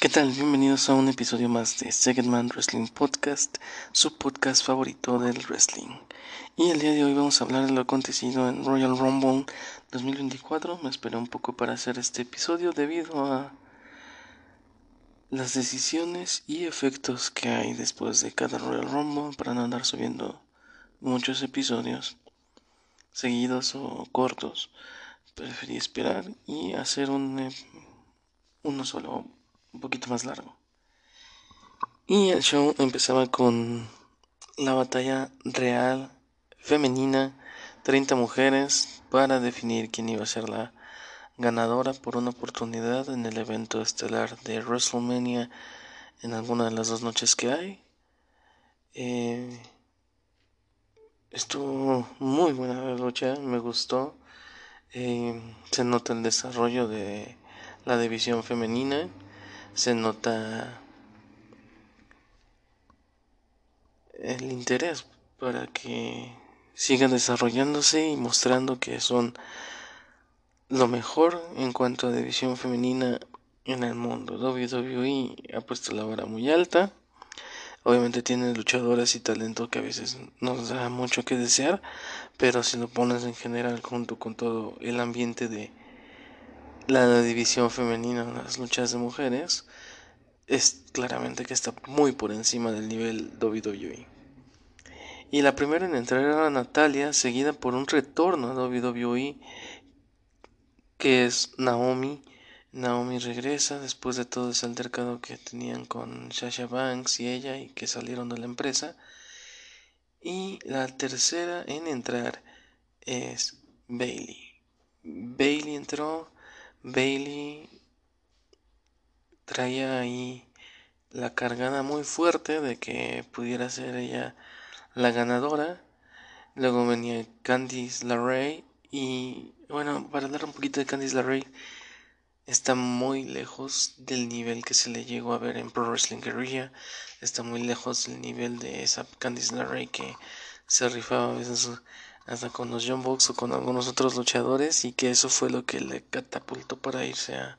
¿Qué tal? Bienvenidos a un episodio más de Second Man Wrestling Podcast, su podcast favorito del wrestling. Y el día de hoy vamos a hablar de lo acontecido en Royal Rumble 2024. Me esperé un poco para hacer este episodio debido a las decisiones y efectos que hay después de cada Royal Rumble para no andar subiendo muchos episodios seguidos o cortos. Preferí esperar y hacer un, eh, uno solo un poquito más largo. Y el show empezaba con la batalla real femenina, 30 mujeres para definir quién iba a ser la ganadora por una oportunidad en el evento estelar de WrestleMania en alguna de las dos noches que hay. Eh, estuvo muy buena la lucha, me gustó. Eh, se nota el desarrollo de la división femenina se nota el interés para que sigan desarrollándose y mostrando que son lo mejor en cuanto a división femenina en el mundo. WWE ha puesto la vara muy alta. Obviamente tiene luchadoras y talento que a veces nos da mucho que desear, pero si lo pones en general junto con todo el ambiente de la división femenina en las luchas de mujeres es claramente que está muy por encima del nivel WWE. Y la primera en entrar era Natalia, seguida por un retorno a WWE, que es Naomi. Naomi regresa después de todo ese altercado que tenían con Sasha Banks y ella y que salieron de la empresa. Y la tercera en entrar es Bailey. Bailey entró Bailey traía ahí la cargada muy fuerte de que pudiera ser ella la ganadora. Luego venía Candice LaRae y bueno, para hablar un poquito de Candice LaRae, está muy lejos del nivel que se le llegó a ver en Pro Wrestling Guerrilla. Está muy lejos del nivel de esa Candice LaRae que se rifaba a veces hasta con los John Box o con algunos otros luchadores y que eso fue lo que le catapultó para irse a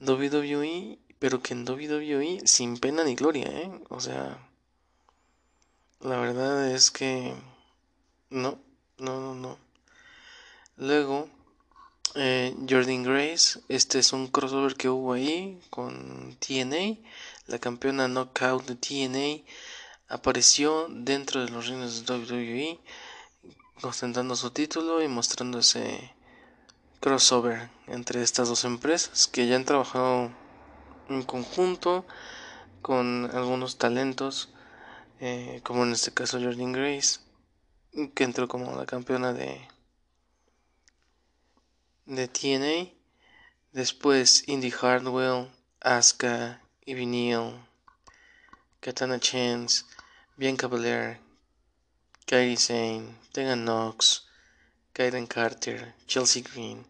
WWE, pero que en WWE sin pena ni gloria, ¿eh? O sea, la verdad es que no, no, no, no. Luego, eh, Jordan Grace, este es un crossover que hubo ahí con TNA, la campeona knockout de TNA apareció dentro de los reinos de WWE ostentando su título y mostrando ese crossover entre estas dos empresas que ya han trabajado en conjunto con algunos talentos eh, como en este caso Jordan Grace que entró como la campeona de de TNA después Indy Hardwell Asuka Ivy Neal Katana Chance Bianca Belair Kairi Sane, Tegan Knox, Kaiden Carter, Chelsea Green.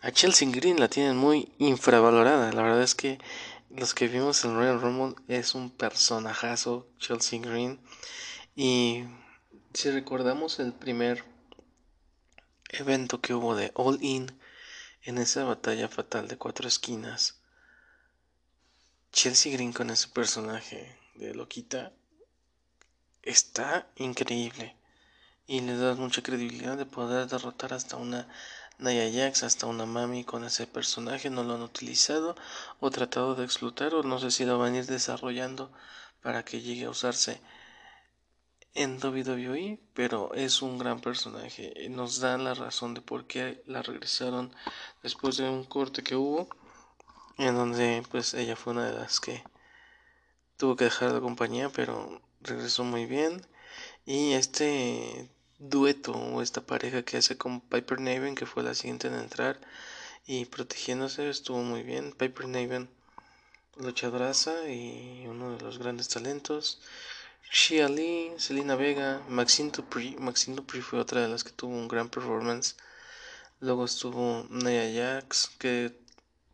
A Chelsea Green la tienen muy infravalorada. La verdad es que los que vimos en Royal Rumble es un personajazo, Chelsea Green. Y si recordamos el primer evento que hubo de All In en esa batalla fatal de cuatro esquinas, Chelsea Green con ese personaje de loquita está increíble y le da mucha credibilidad de poder derrotar hasta una Naya Jax, hasta una Mami con ese personaje. No lo han utilizado o tratado de explotar o no sé si lo van a ir desarrollando para que llegue a usarse en WWE, pero es un gran personaje. Nos da la razón de por qué la regresaron después de un corte que hubo, en donde pues ella fue una de las que tuvo que dejar la compañía, pero regresó muy bien. Y este dueto o esta pareja que hace con Piper Naven, que fue la siguiente en entrar y protegiéndose, estuvo muy bien. Piper Naven, luchadoraza y uno de los grandes talentos. Shia Lee, Selena Vega, Maxine Dupri. Maxine Dupri fue otra de las que tuvo un gran performance. Luego estuvo Nia Jax, que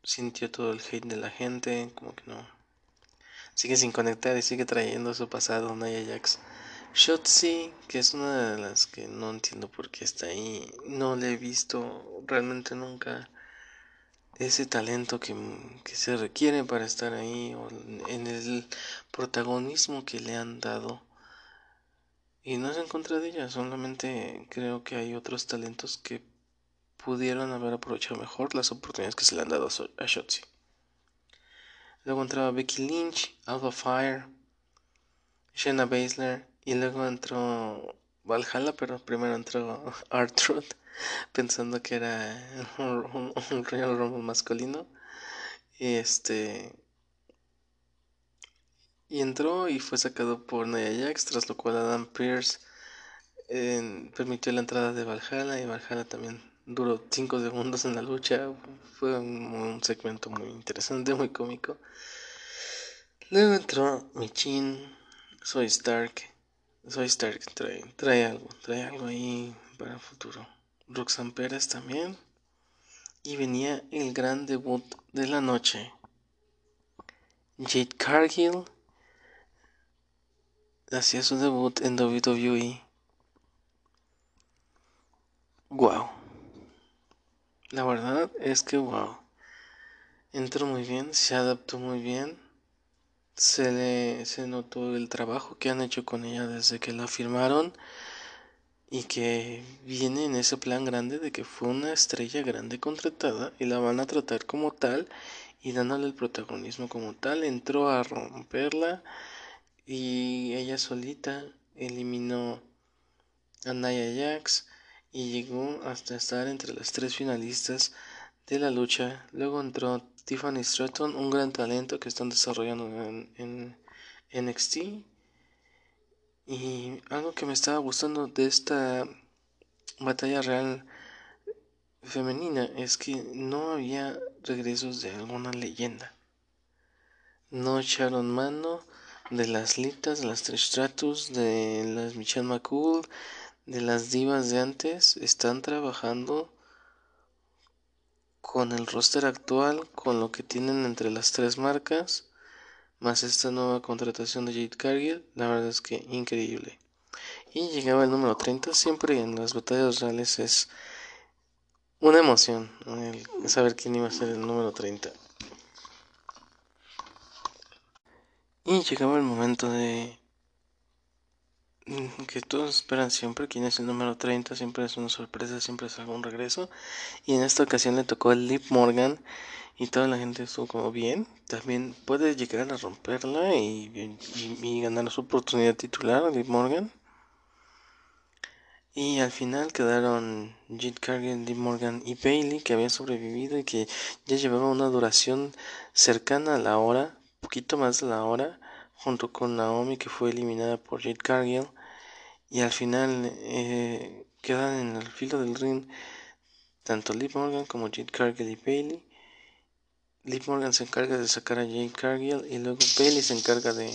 sintió todo el hate de la gente, como que no sigue sin conectar y sigue trayendo su pasado Naya Jax. Shotzi, que es una de las que no entiendo por qué está ahí, no le he visto realmente nunca ese talento que, se requiere para estar ahí o en el protagonismo que le han dado. Y no es en contra de ella, solamente creo que hay otros talentos que pudieron haber aprovechado mejor las oportunidades que se le han dado a Shotzi. Luego entraba Becky Lynch, Alpha Fire, Shayna Baszler y luego entró Valhalla, pero primero entró Artruth pensando que era un, un Royal Rumble masculino. Y este. Y entró y fue sacado por Nia Jax, tras lo cual Adam Pierce permitió la entrada de Valhalla y Valhalla también duró 5 segundos en la lucha. Fue un, segmento muy interesante, muy cómico. Luego entró Michin, Soy Stark. Soy Stark trae, trae algo, trae algo ahí para el futuro. Roxanne Pérez también. Y venía el gran debut de la noche. Jade Cargill hacía su debut en WWE. Wow. La verdad es que wow. Entró muy bien, se adaptó muy bien. Se le se notó el trabajo que han hecho con ella desde que la firmaron y que viene en ese plan grande de que fue una estrella grande contratada y la van a tratar como tal y dándole el protagonismo como tal. Entró a romperla y ella solita eliminó a Nia Jax y llegó hasta estar entre las tres finalistas de la lucha. Luego entró Tiffany Stratton, un gran talento que están desarrollando en, NXT y algo que me estaba gustando de esta batalla real femenina es que no había regresos de alguna leyenda. No echaron mano de las Litas, de las Trish Stratus, de las Michelle McCool, de las divas de antes. Están trabajando con el roster actual, con lo que tienen entre las tres marcas más esta nueva contratación de Jade Cargill, la verdad es que increíble. Y llegaba el número 30, siempre en las batallas reales es una emoción saber quién iba a ser el número 30. Y llegaba el momento de que todos esperan siempre quién es el número 30, siempre es una sorpresa, siempre es algún regreso. Y en esta ocasión le tocó el Liv Morgan y toda la gente estuvo como bien. También puede llegar a romperla y, ganar su oportunidad titular, Liv Morgan. Y al final quedaron Jade Cargill, Liv Morgan y Bailey, que habían sobrevivido y que ya llevaba una duración cercana a la hora, poquito más de la hora, junto con Naomi, que fue eliminada por Jade Cargill. Y al final eh, quedan en el filo del ring tanto Liv Morgan como Jade Cargill y Bailey. Liv Morgan se encarga de sacar a Jade Cargill y luego Bailey se encarga de,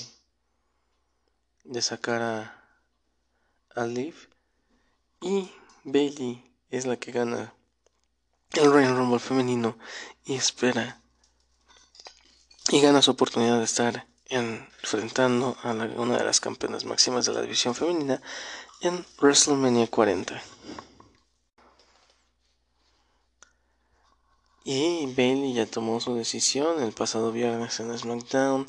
de sacar a, a Liv. Y Bailey es la que gana el Royal Rumble femenino y espera y gana su oportunidad de estar enfrentando a una de las campeonas máximas de la división femenina en WrestleMania 40. Y Bailey ya tomó su decisión el pasado viernes en SmackDown,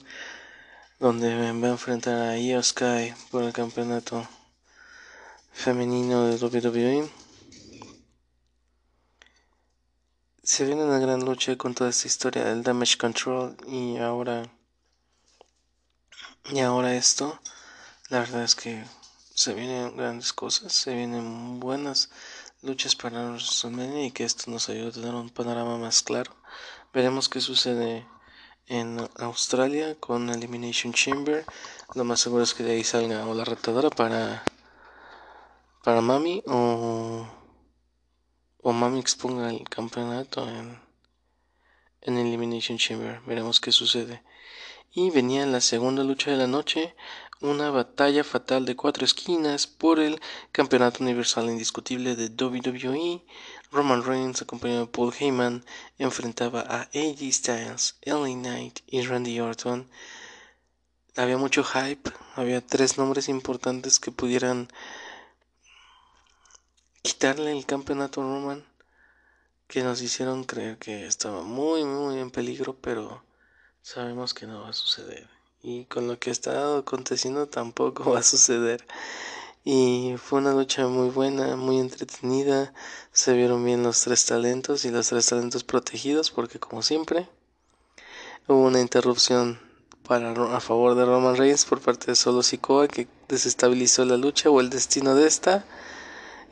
donde va a enfrentar a Io Sky por el campeonato femenino de WWE. Se viene una gran lucha con toda esta historia del Damage Control y ahora y ahora esto, la verdad es que se vienen grandes cosas, se vienen buenas luchas para WrestleMania y que esto nos ayude a tener un panorama más claro. Veremos qué sucede en Australia con Elimination Chamber. Lo más seguro es que de ahí salga o la retadora para para Mami o o Mami exponga el campeonato en en Elimination Chamber. Veremos qué sucede. Y venía la segunda lucha de la noche, una batalla fatal de cuatro esquinas por el campeonato universal indiscutible de WWE. Roman Reigns, acompañado de Paul Heyman, enfrentaba a AJ Styles, LA Knight y Randy Orton. Había mucho hype, había tres nombres importantes que pudieran quitarle el campeonato a Roman, que nos hicieron creer que estaba muy, muy en peligro, pero sabemos que no va a suceder. Y con lo que está aconteciendo tampoco va a suceder. Y fue una lucha muy buena, muy entretenida. Se vieron bien los tres talentos y los tres talentos protegidos porque como siempre hubo una interrupción para, a favor de Roman Reigns por parte de Solo Sikoa que desestabilizó la lucha o el destino de esta.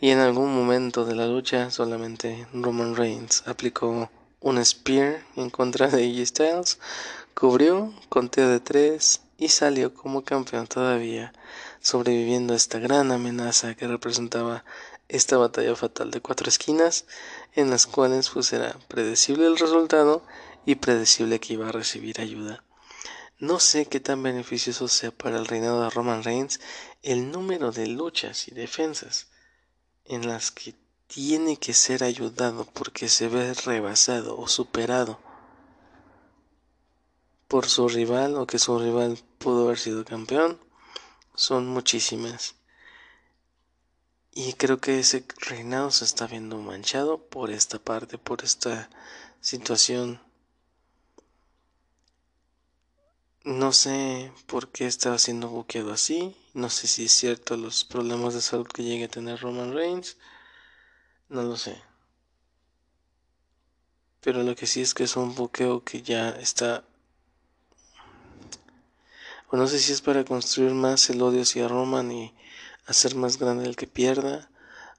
Y en algún momento de la lucha solamente Roman Reigns aplicó un spear en contra de AJ Styles, cubrió, conté de tres y salió como campeón todavía sobreviviendo a esta gran amenaza que representaba esta batalla fatal de cuatro esquinas, en las cuales pues era predecible el resultado y predecible que iba a recibir ayuda. No sé qué tan beneficioso sea para el reinado de Roman Reigns el número de luchas y defensas en las que tiene que ser ayudado porque se ve rebasado o superado por su rival o que su rival pudo haber sido campeón son muchísimas. Y creo que ese reinado se está viendo manchado por esta parte, por esta situación. No sé por qué está siendo buqueado así. No sé si es cierto los problemas de salud que llegue a tener Roman Reigns. No lo sé. Pero lo que sí es que es un buqueo que ya está o no sé si es para construir más el odio hacia Roman y hacer más grande el que pierda,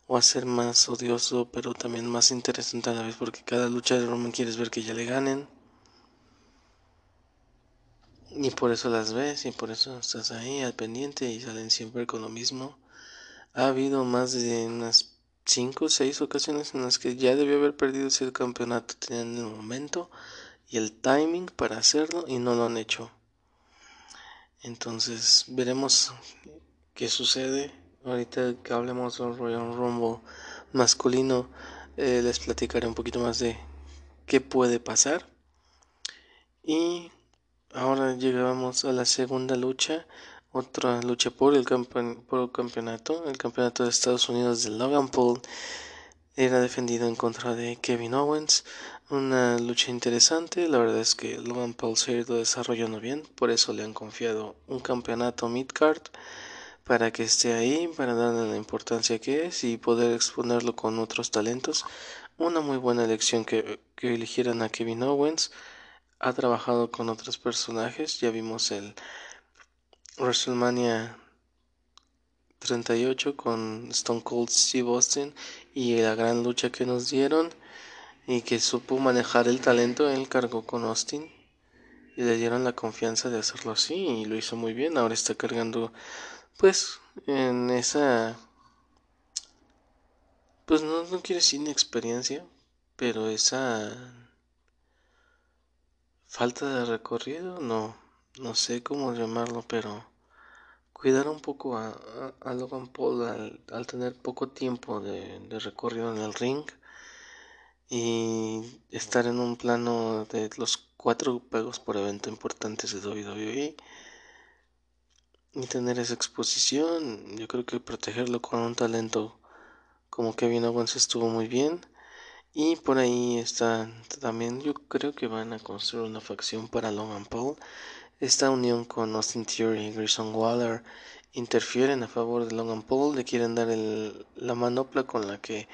o hacer más odioso, pero también más interesante a la vez, porque cada lucha de Roman quieres ver que ya le ganen. Y por eso las ves, y por eso estás ahí al pendiente y salen siempre con lo mismo. Ha habido más de unas 5 o 6 ocasiones en las que ya debió haber perdido ese campeonato. Tenían el momento y el timing para hacerlo y no lo han hecho. Entonces veremos qué sucede. Ahorita que hablemos del Royal Rumble masculino, eh, les platicaré un poquito más de qué puede pasar. Y ahora llegamos a la segunda lucha, otra lucha por el, campeonato, el campeonato de Estados Unidos de Logan Paul era defendido en contra de Kevin Owens. Una lucha interesante, la verdad es que Logan Paul se ha ido desarrollando bien, por eso le han confiado un campeonato midcard para que esté ahí, para darle la importancia que es y poder exponerlo con otros talentos. Una muy buena elección que, que eligieran a Kevin Owens. Ha trabajado con otros personajes, ya vimos el WrestleMania 38 con Stone Cold Steve Austin y la gran lucha que nos dieron y que supo manejar el talento, él cargó con Austin y le dieron la confianza de hacerlo así y lo hizo muy bien. Ahora está cargando pues en esa pues no, no quiere decir inexperiencia, pero esa falta de recorrido, no, no sé cómo llamarlo, pero cuidar un poco a, a, Logan Paul al, tener poco tiempo de, recorrido en el ring y estar en un plano de los cuatro pegos por evento importantes de WWE y tener esa exposición yo creo que protegerlo con un talento como Kevin Owens estuvo muy bien. Y por ahí está también yo creo que van a construir una facción para Logan Paul esta unión con Austin Theory y Grayson Waller interfieren a favor de Logan Paul, le quieren dar la manopla con la que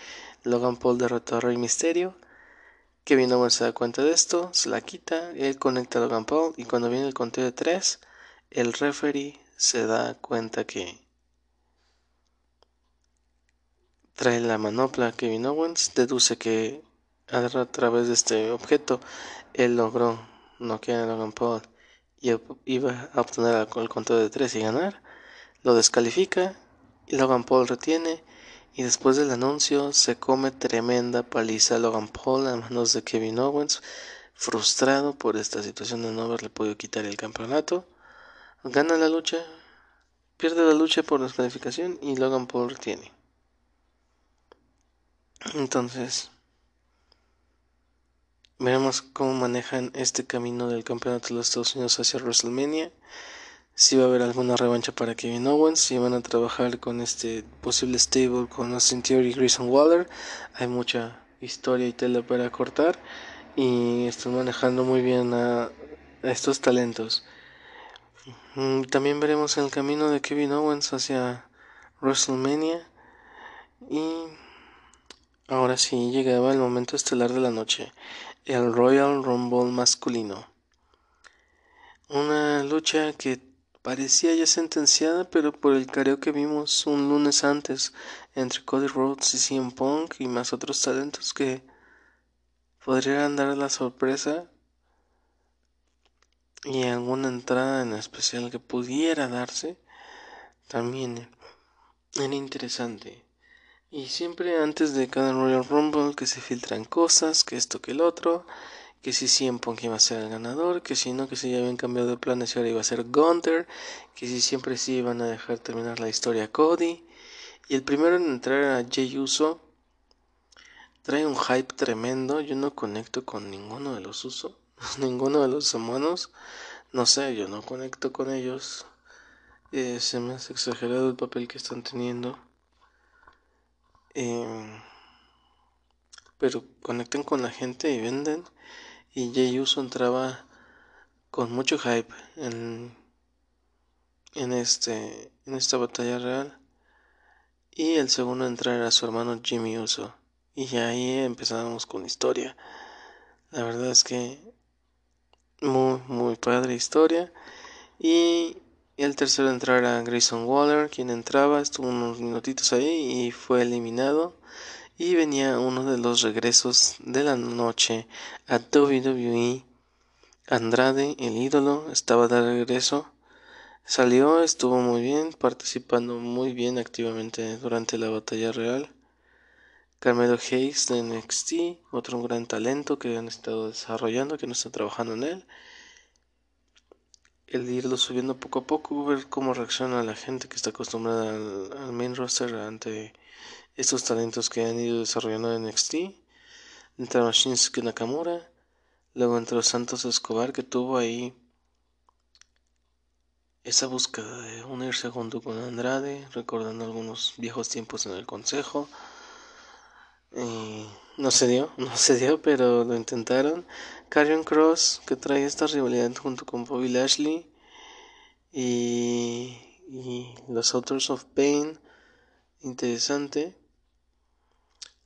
Logan Paul derrotó a Rey Mysterio. Kevin Owens se da cuenta de esto, se la quita, él conecta a Logan Paul y cuando viene el conteo de 3, el referee se da cuenta que trae la manopla Kevin Owens, deduce que a través de este objeto él logró noquear a Logan Paul y iba a obtener el conteo de 3 y ganar, lo descalifica y Logan Paul retiene y después del anuncio se come tremenda paliza Logan Paul a manos de Kevin Owens, frustrado por esta situación de no haberle podido quitar el campeonato, gana la lucha, pierde la lucha por descalificación y Logan Paul retiene. Entonces, Veremos cómo manejan este camino del campeonato de los Estados Unidos hacia WrestleMania. Si va a haber alguna revancha para Kevin Owens, si van a trabajar con este posible stable con Austin Theory y Grayson Waller. Hay mucha historia y tela para cortar y están manejando muy bien a, estos talentos. Mm, también veremos el camino de Kevin Owens hacia WrestleMania y ahora sí llegaba el momento estelar de la noche, el Royal Rumble masculino. Una lucha que parecía ya sentenciada, pero por el careo que vimos un lunes antes entre Cody Rhodes y CM Punk y más otros talentos que podrían dar la sorpresa y alguna entrada en especial que pudiera darse también era interesante. Y siempre antes de cada Royal Rumble que se filtran cosas, que esto que el otro, que si siempre iba a ser el ganador, que si no, que si ya habían cambiado de planes y ahora iba a ser Gunther, que si siempre sí iban a dejar terminar la historia Cody. Y el primero en entrar era Jay Uso. Trae un hype tremendo, yo no conecto con ninguno de los Uso, ninguno de los humanos, no sé, yo no conecto con ellos. Eh, se me hace exagerado el papel que están teniendo. Eh, pero conectan con la gente y venden y Jey Uso entraba con mucho hype en, en, este, en esta batalla real. Y el segundo a entrar era su hermano Jimmy Uso. Y ahí empezábamos con historia. La verdad es que muy, muy padre historia. Y el tercero a entrar era Grayson Waller, quien entraba, estuvo unos minutitos ahí y fue eliminado y venía uno de los regresos de la noche a WWE. Andrade, el ídolo, estaba de regreso. Salió, estuvo muy bien, participando muy bien activamente durante la batalla real. Carmelo Hayes de NXT, otro gran talento que han estado desarrollando, que no está trabajando en él. El irlo subiendo poco a poco, ver cómo reacciona la gente que está acostumbrada al, main roster ante estos talentos que han ido desarrollando en NXT. Entró Shinsuke Nakamura, luego entró Santos Escobar que tuvo ahí esa búsqueda de unirse junto con Andrade, recordando algunos viejos tiempos en el consejo. no se dio, no se dio, pero lo intentaron. Karrion Cross, que trae esta rivalidad junto con Bobby Lashley. Y, los Authors of Pain, interesante.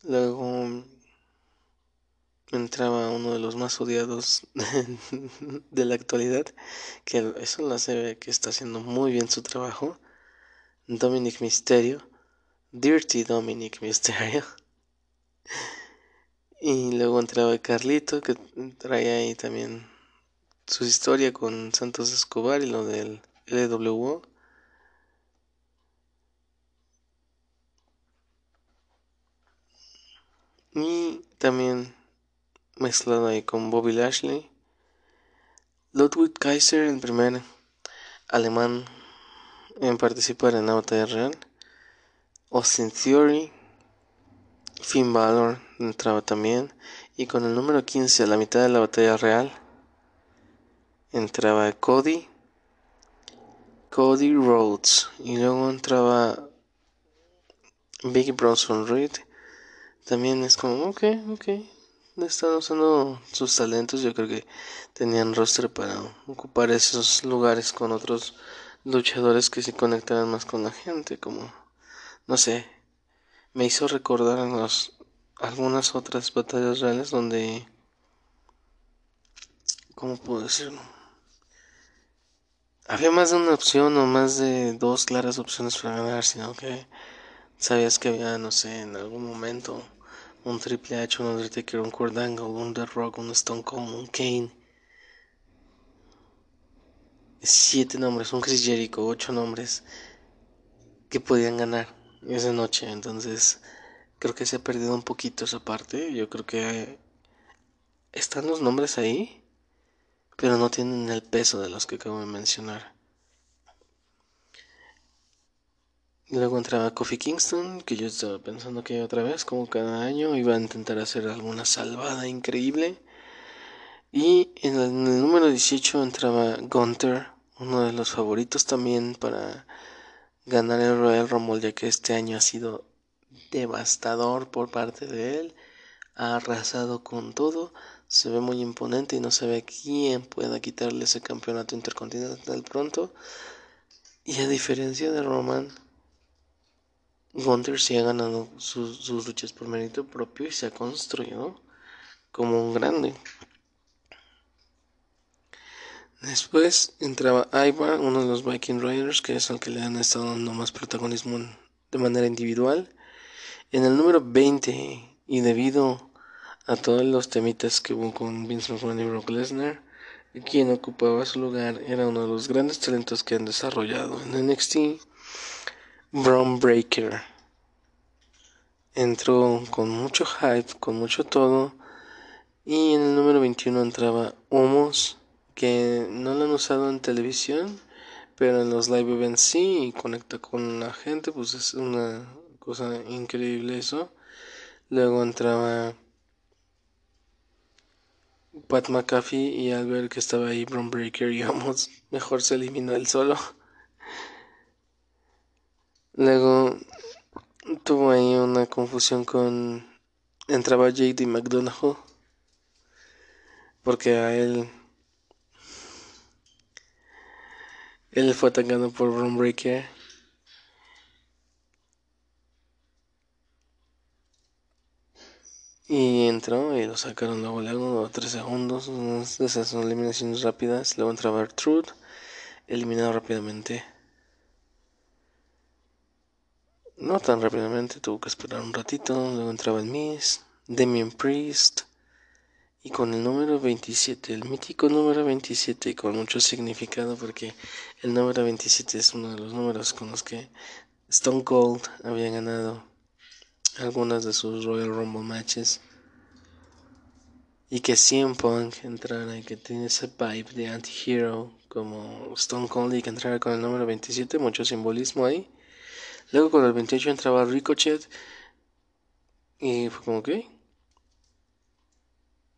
Luego entraba uno de los más odiados de la actualidad, que eso lo hace que está haciendo muy bien su trabajo, Dominic Mysterio, Dirty Dominic Mysterio. Y luego entraba Carlito, que traía ahí también su historia con Santos Escobar y lo del LWO. Y también mezclado ahí con Bobby Lashley. Ludwig Kaiser, el primer alemán en participar en la batalla real. Austin Theory. Finn Balor entraba también. Y con el número 15 a la mitad de la batalla real entraba Cody. Cody Rhodes. Y luego entraba Big Bronson Reed también es como, ok, ok, están usando sus talentos. Yo creo que tenían roster para ocupar esos lugares con otros luchadores que se conectaran más con la gente, como, no sé, me hizo recordar en los, algunas otras batallas reales donde, ¿cómo puedo decirlo? Había más de una opción o más de dos claras opciones para ganar, sino que sabías que había, no sé, en algún momento un Triple H, un Undertaker, un Kurt un The Rock, un Stone Cold, un Kane. Siete nombres, un Chris Jericho, ocho nombres que podían ganar esa noche. Entonces, creo que se ha perdido un poquito esa parte. Yo creo que están los nombres ahí, pero no tienen el peso de los que acabo de mencionar. Luego entraba Kofi Kingston, que yo estaba pensando que otra vez, como cada año, iba a intentar hacer alguna salvada increíble. Y en el, número 18 entraba Gunther, uno de los favoritos también para ganar el Royal Rumble, ya que este año ha sido devastador por parte de él. ha arrasado con todo, se ve muy imponente y no se ve quién pueda quitarle ese campeonato intercontinental pronto. Y a diferencia de Roman, Gunter sí ha ganado sus, sus luchas por mérito propio y se ha construido como un grande. Después entraba Ivar, uno de los Viking Riders, que es el que le han estado dando más protagonismo de manera individual. En el número 20, y debido a todos los temitas que hubo con Vince McMahon y Brock Lesnar, quien ocupaba su lugar era uno de los grandes talentos que han desarrollado en NXT, Braun Breaker. Entró con mucho hype, con mucho todo, y en el número 21 entraba Homos que no lo han usado en televisión, pero en los live events sí y conecta con la gente, pues es una cosa increíble eso. Luego entraba Pat McAfee y al ver que estaba ahí Bron Breaker y vamos, mejor se eliminó él solo. Luego tuvo ahí una confusión con entraba JD McDonough porque a él Él fue atacado por Bron Breaker. Y entró y lo sacaron luego, luego, 3 segundos, esas son eliminaciones rápidas. Luego entraba Truth, eliminado rápidamente. No tan rápidamente, tuvo que esperar un ratito. Luego entraba el Miss, Damien Priest, y con el número 27, el mítico número 27, con mucho significado porque el número 27 es uno de los números con los que Stone Cold había ganado algunas de sus Royal Rumble matches. Y que CM Punk entrara y que tiene ese vibe de anti-hero como Stone Cold y que entrara con el número 27, mucho simbolismo ahí. Luego con el 28 entraba Ricochet y fue como que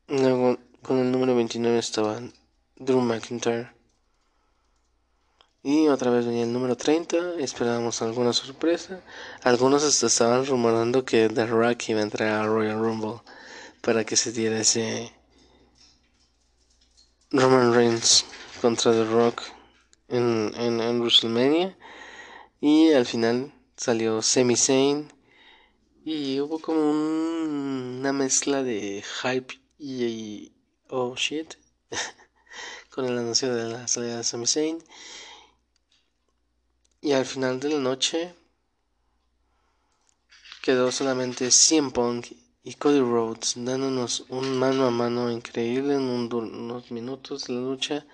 Luego, con el número 29 estaba Drew McIntyre. Y otra vez venía el número 30, esperábamos alguna sorpresa. Algunos hasta estaban rumorando que The Rock iba a entrar a Royal Rumble para que se diera ese Roman Reigns contra The Rock en, en, WrestleMania. Y al final salió Semi Zayn y hubo como una mezcla de hype y, oh shit con el anuncio de la salida de Sami Zayn. Y al final de la noche quedó solamente 100 Punk y Cody Rhodes dándonos un mano a mano increíble en unos minutos de la lucha.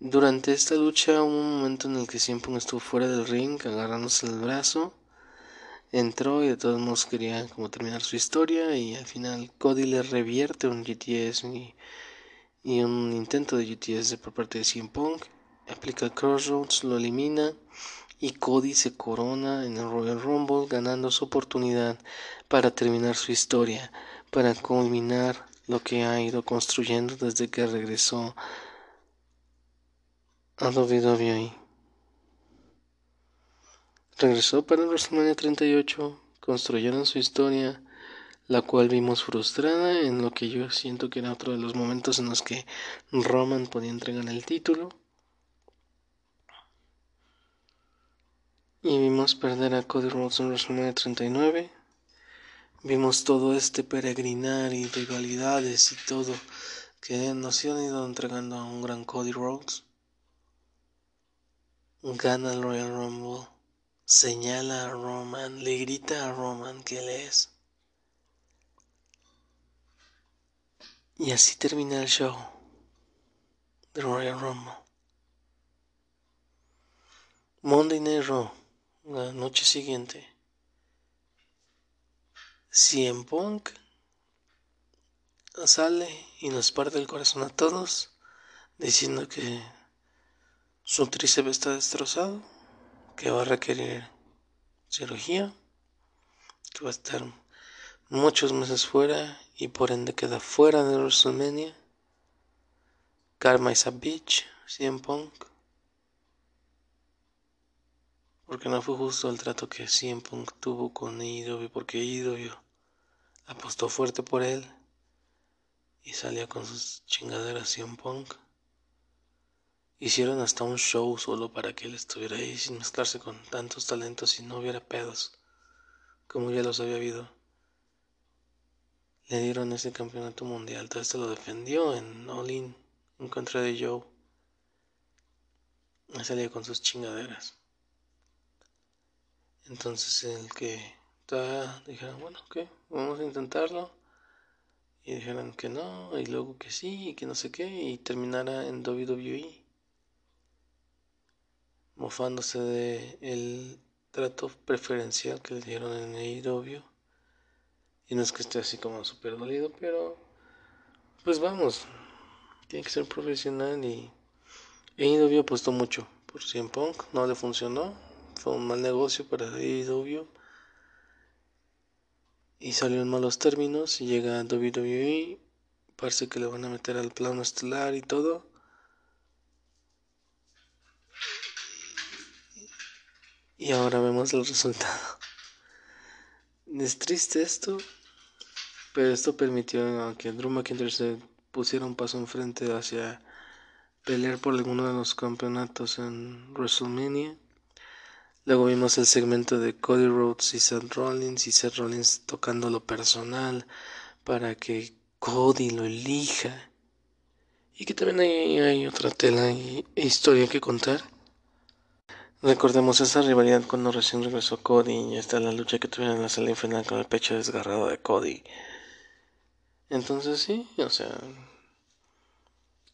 Durante esta lucha hubo un momento en el que 100 Punk estuvo fuera del ring agarrándose el brazo entró y de todos modos quería como terminar su historia y al final Cody le revierte un GTS y, un intento de GTS por parte de CM Punk aplica Crossroads, lo elimina y Cody se corona en el Royal Rumble ganando su oportunidad para terminar su historia, para culminar lo que ha ido construyendo desde que regresó a WWE. Regresó para el WrestleMania 38, construyeron su historia, la cual vimos frustrada en lo que yo siento que era otro de los momentos en los que Roman podía entregar el título. Y vimos perder a Cody Rhodes en WrestleMania 39. Vimos todo este peregrinar y rivalidades y todo que nos han ido entregando a un gran Cody Rhodes. Gana el Royal Rumble señala a Roman, le grita a Roman que él es. Y así termina el show de Royal Rumble. Monday Night Raw, la noche siguiente. CM Punk sale y nos parte el corazón a todos diciendo que su tríceps está destrozado que va a requerir cirugía, que va a estar muchos meses fuera y por ende queda fuera de WrestleMania. Karma is a bitch, CM Punk. Porque no fue justo el trato que CM Punk tuvo con IW, porque IW apostó fuerte por él y salía con sus chingaderas un Punk. Hicieron hasta un show solo para que él estuviera ahí sin mezclarse con tantos talentos y no hubiera pedos, como ya los había habido. Le dieron ese campeonato mundial, todo esto lo defendió en All In en contra de Joe. Salía con sus chingaderas. Entonces el que estaba, dijeron, bueno, ok, vamos a intentarlo. Y dijeron que no, y luego que sí, y que no sé qué, y terminara en WWE. Mofándose de el trato preferencial que le dieron en AEW. Y no es que esté así como súper dolido, pero pues vamos, tiene que ser profesional y AEW apostó mucho por CM Punk, no le funcionó, fue un mal negocio para AEW y salió en malos términos y llega a WWE, parece que le van a meter al plano estelar y todo. Y ahora vemos el resultado. Es triste esto, pero esto permitió que Drew McIntyre se pusiera un paso enfrente hacia pelear por alguno de los campeonatos en WrestleMania. Luego vimos el segmento de Cody Rhodes y Seth Rollins y Seth Rollins tocando lo personal para que Cody lo elija. Y que también hay, hay otra tela e historia que contar. Recordemos esa rivalidad cuando recién regresó Cody y está la lucha que tuvieron en la sala final con el pecho desgarrado de Cody. Entonces sí, o sea...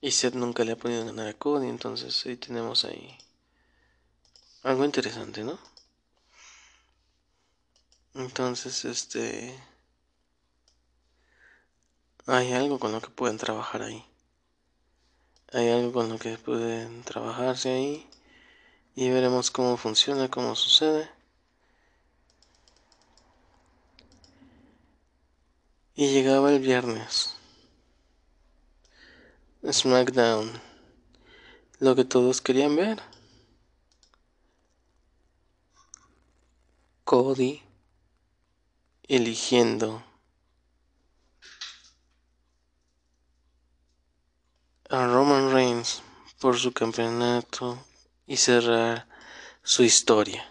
Y Seth nunca le ha podido ganar a Cody, entonces sí tenemos ahí algo interesante, ¿no? Entonces, este... Hay algo con lo que pueden trabajar ahí. Hay algo con lo que pueden trabajarse ahí. Y veremos cómo funciona, cómo sucede. Y llegaba el viernes. SmackDown. Lo que todos querían ver. Cody eligiendo a Roman Reigns por su campeonato y cerrar su historia.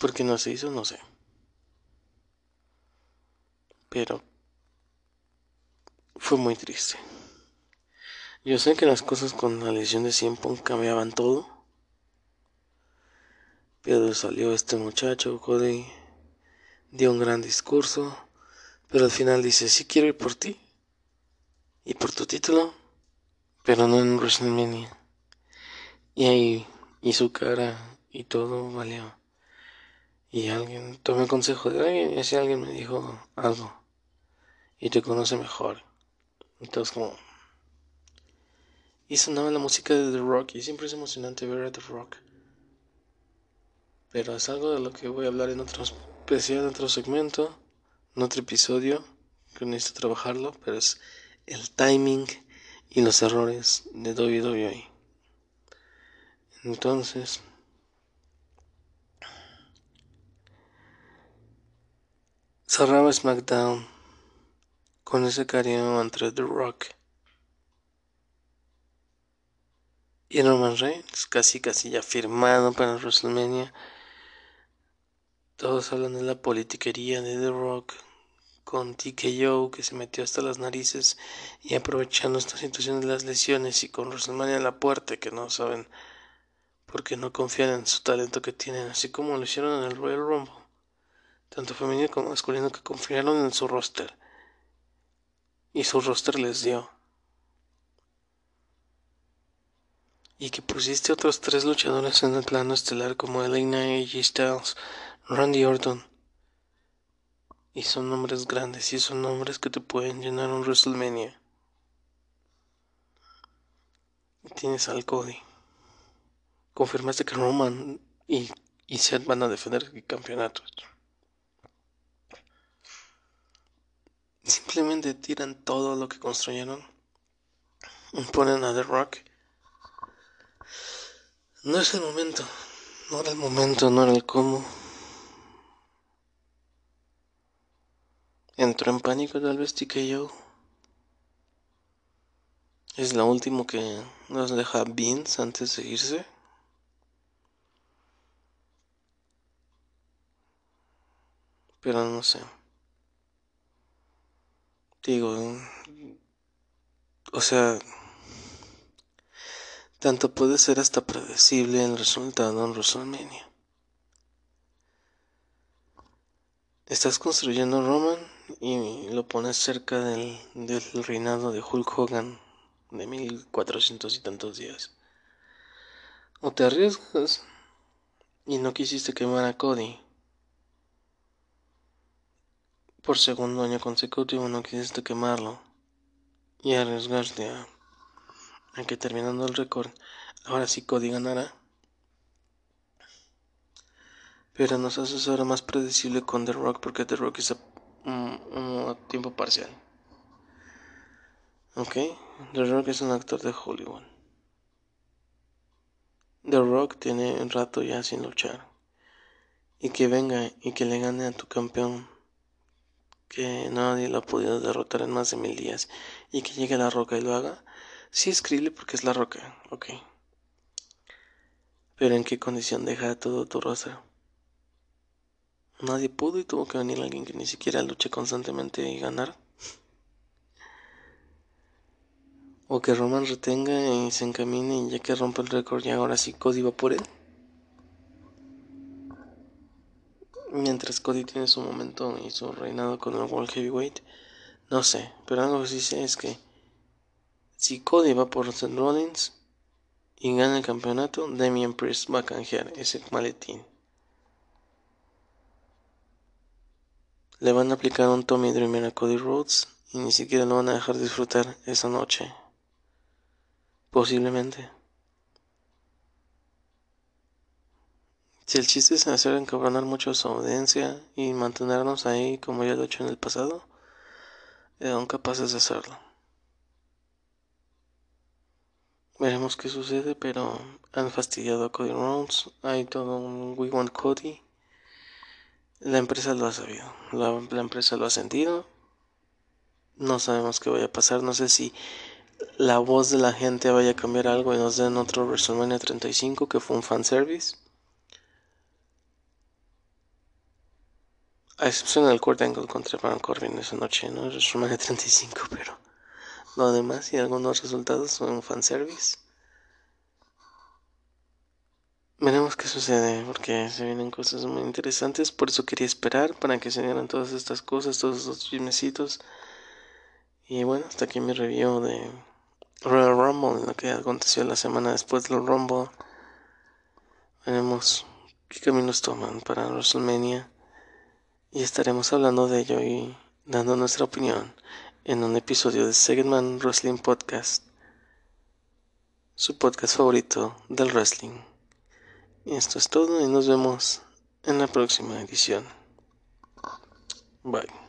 ¿Por qué no se hizo? No sé. Pero fue muy triste. Yo sé que las cosas con la lesión de 100 cambiaban todo. Pero salió este muchacho, Cody, dio un gran discurso, pero al final dice, sí quiero ir por ti y por tu título, pero no en WrestleMania. Y ahí, y su cara y todo valió. Y alguien, tomé consejo de alguien y ese alguien me dijo algo. Y te conoce mejor. Entonces como... Y sonaba la música de The Rock y siempre es emocionante ver a The Rock. Pero es algo de lo que voy a hablar en otro especial, en otro segmento, en otro episodio, que necesito trabajarlo, pero es el timing y los errores de WWE. Entonces, Cerraba SmackDown con ese cariño entre The Rock y Roman Reigns, casi casi ya firmado para WrestleMania. Todos hablan de la politiquería de The Rock con TKO que se metió hasta las narices y aprovechando esta situación de las lesiones y con WrestleMania en la puerta que no saben por qué no confían en su talento que tienen, así como lo hicieron en el Royal Rumble tanto femenino como masculino, que confiaron en su roster. Y su roster les dio. Y que pusiste otros tres luchadores en el plano estelar como Elena AJ Styles, Randy Orton. Y son nombres grandes y son nombres que te pueden llenar un WrestleMania. Y tienes al Cody. Confirmaste que Roman y, y Seth van a defender el campeonato. Simplemente tiran todo lo que construyeron. Ponen a The Rock. No es el momento. No era el momento, no era el cómo. Entró en pánico tal vez yo Es lo último que nos deja Vince antes de irse. Pero no sé. Digo, o sea, tanto puede ser hasta predecible el resultado en WrestleMania. Estás construyendo Roman y lo pones cerca del, del reinado de Hulk Hogan de 1400 y tantos días. O te arriesgas y no quisiste quemar a Cody. Por segundo año consecutivo no quisiste quemarlo y arriesgarte a, a que terminando el récord, ahora sí Cody ganará. Pero nos hace ahora más predecible con The Rock porque The Rock es a, un tiempo parcial. Ok, The Rock es un actor de Hollywood. The Rock tiene un rato ya sin luchar. Y que venga y que le gane a tu campeón que nadie lo ha podido derrotar en más de mil días y que llegue a la roca y lo haga, sí es porque es la roca, ok. Pero en qué condición deja todo tu rosa. Nadie pudo y tuvo que venir alguien que ni siquiera luche constantemente y ganar. O que Roman retenga y se encamine y ya que rompe el récord y ahora sí Cody va por él. Mientras Cody tiene su momento y su reinado con el World Heavyweight. No sé, pero algo que sí sé es que si Cody va por Seth Rollins y gana el campeonato, Damien Priest va a canjear ese maletín. Le van a aplicar un Tommy Dreamer a Cody Rhodes y ni siquiera lo van a dejar disfrutar esa noche. Posiblemente. Si el chiste es hacer encabronar mucho a su audiencia y mantenernos ahí como ya lo he hecho en el pasado, son capaces de hacerlo. Veremos qué sucede, pero han fastidiado a Cody Rhodes. Hay todo un We Want Cody. La empresa lo ha sabido, la, empresa lo ha sentido. No sabemos qué vaya a pasar, no sé si la voz de la gente vaya a cambiar algo y nos den otro WrestleMania 35 que fue un fanservice. A excepción del Kurt Angle contra Baron Corbin esa noche, ¿no? WrestleMania 35, pero lo demás y algunos resultados son un fanservice. Veremos qué sucede, porque se vienen cosas muy interesantes, por eso quería esperar para que se dieran todas estas cosas, todos estos chismecitos. Y bueno, hasta aquí mi review de Royal Rumble, lo que aconteció la semana después del Rumble. Veremos qué caminos toman para WrestleMania y estaremos hablando de ello y dando nuestra opinión en un episodio de Segment Wrestling Podcast, su podcast favorito del wrestling. Esto es todo y nos vemos en la próxima edición. Bye.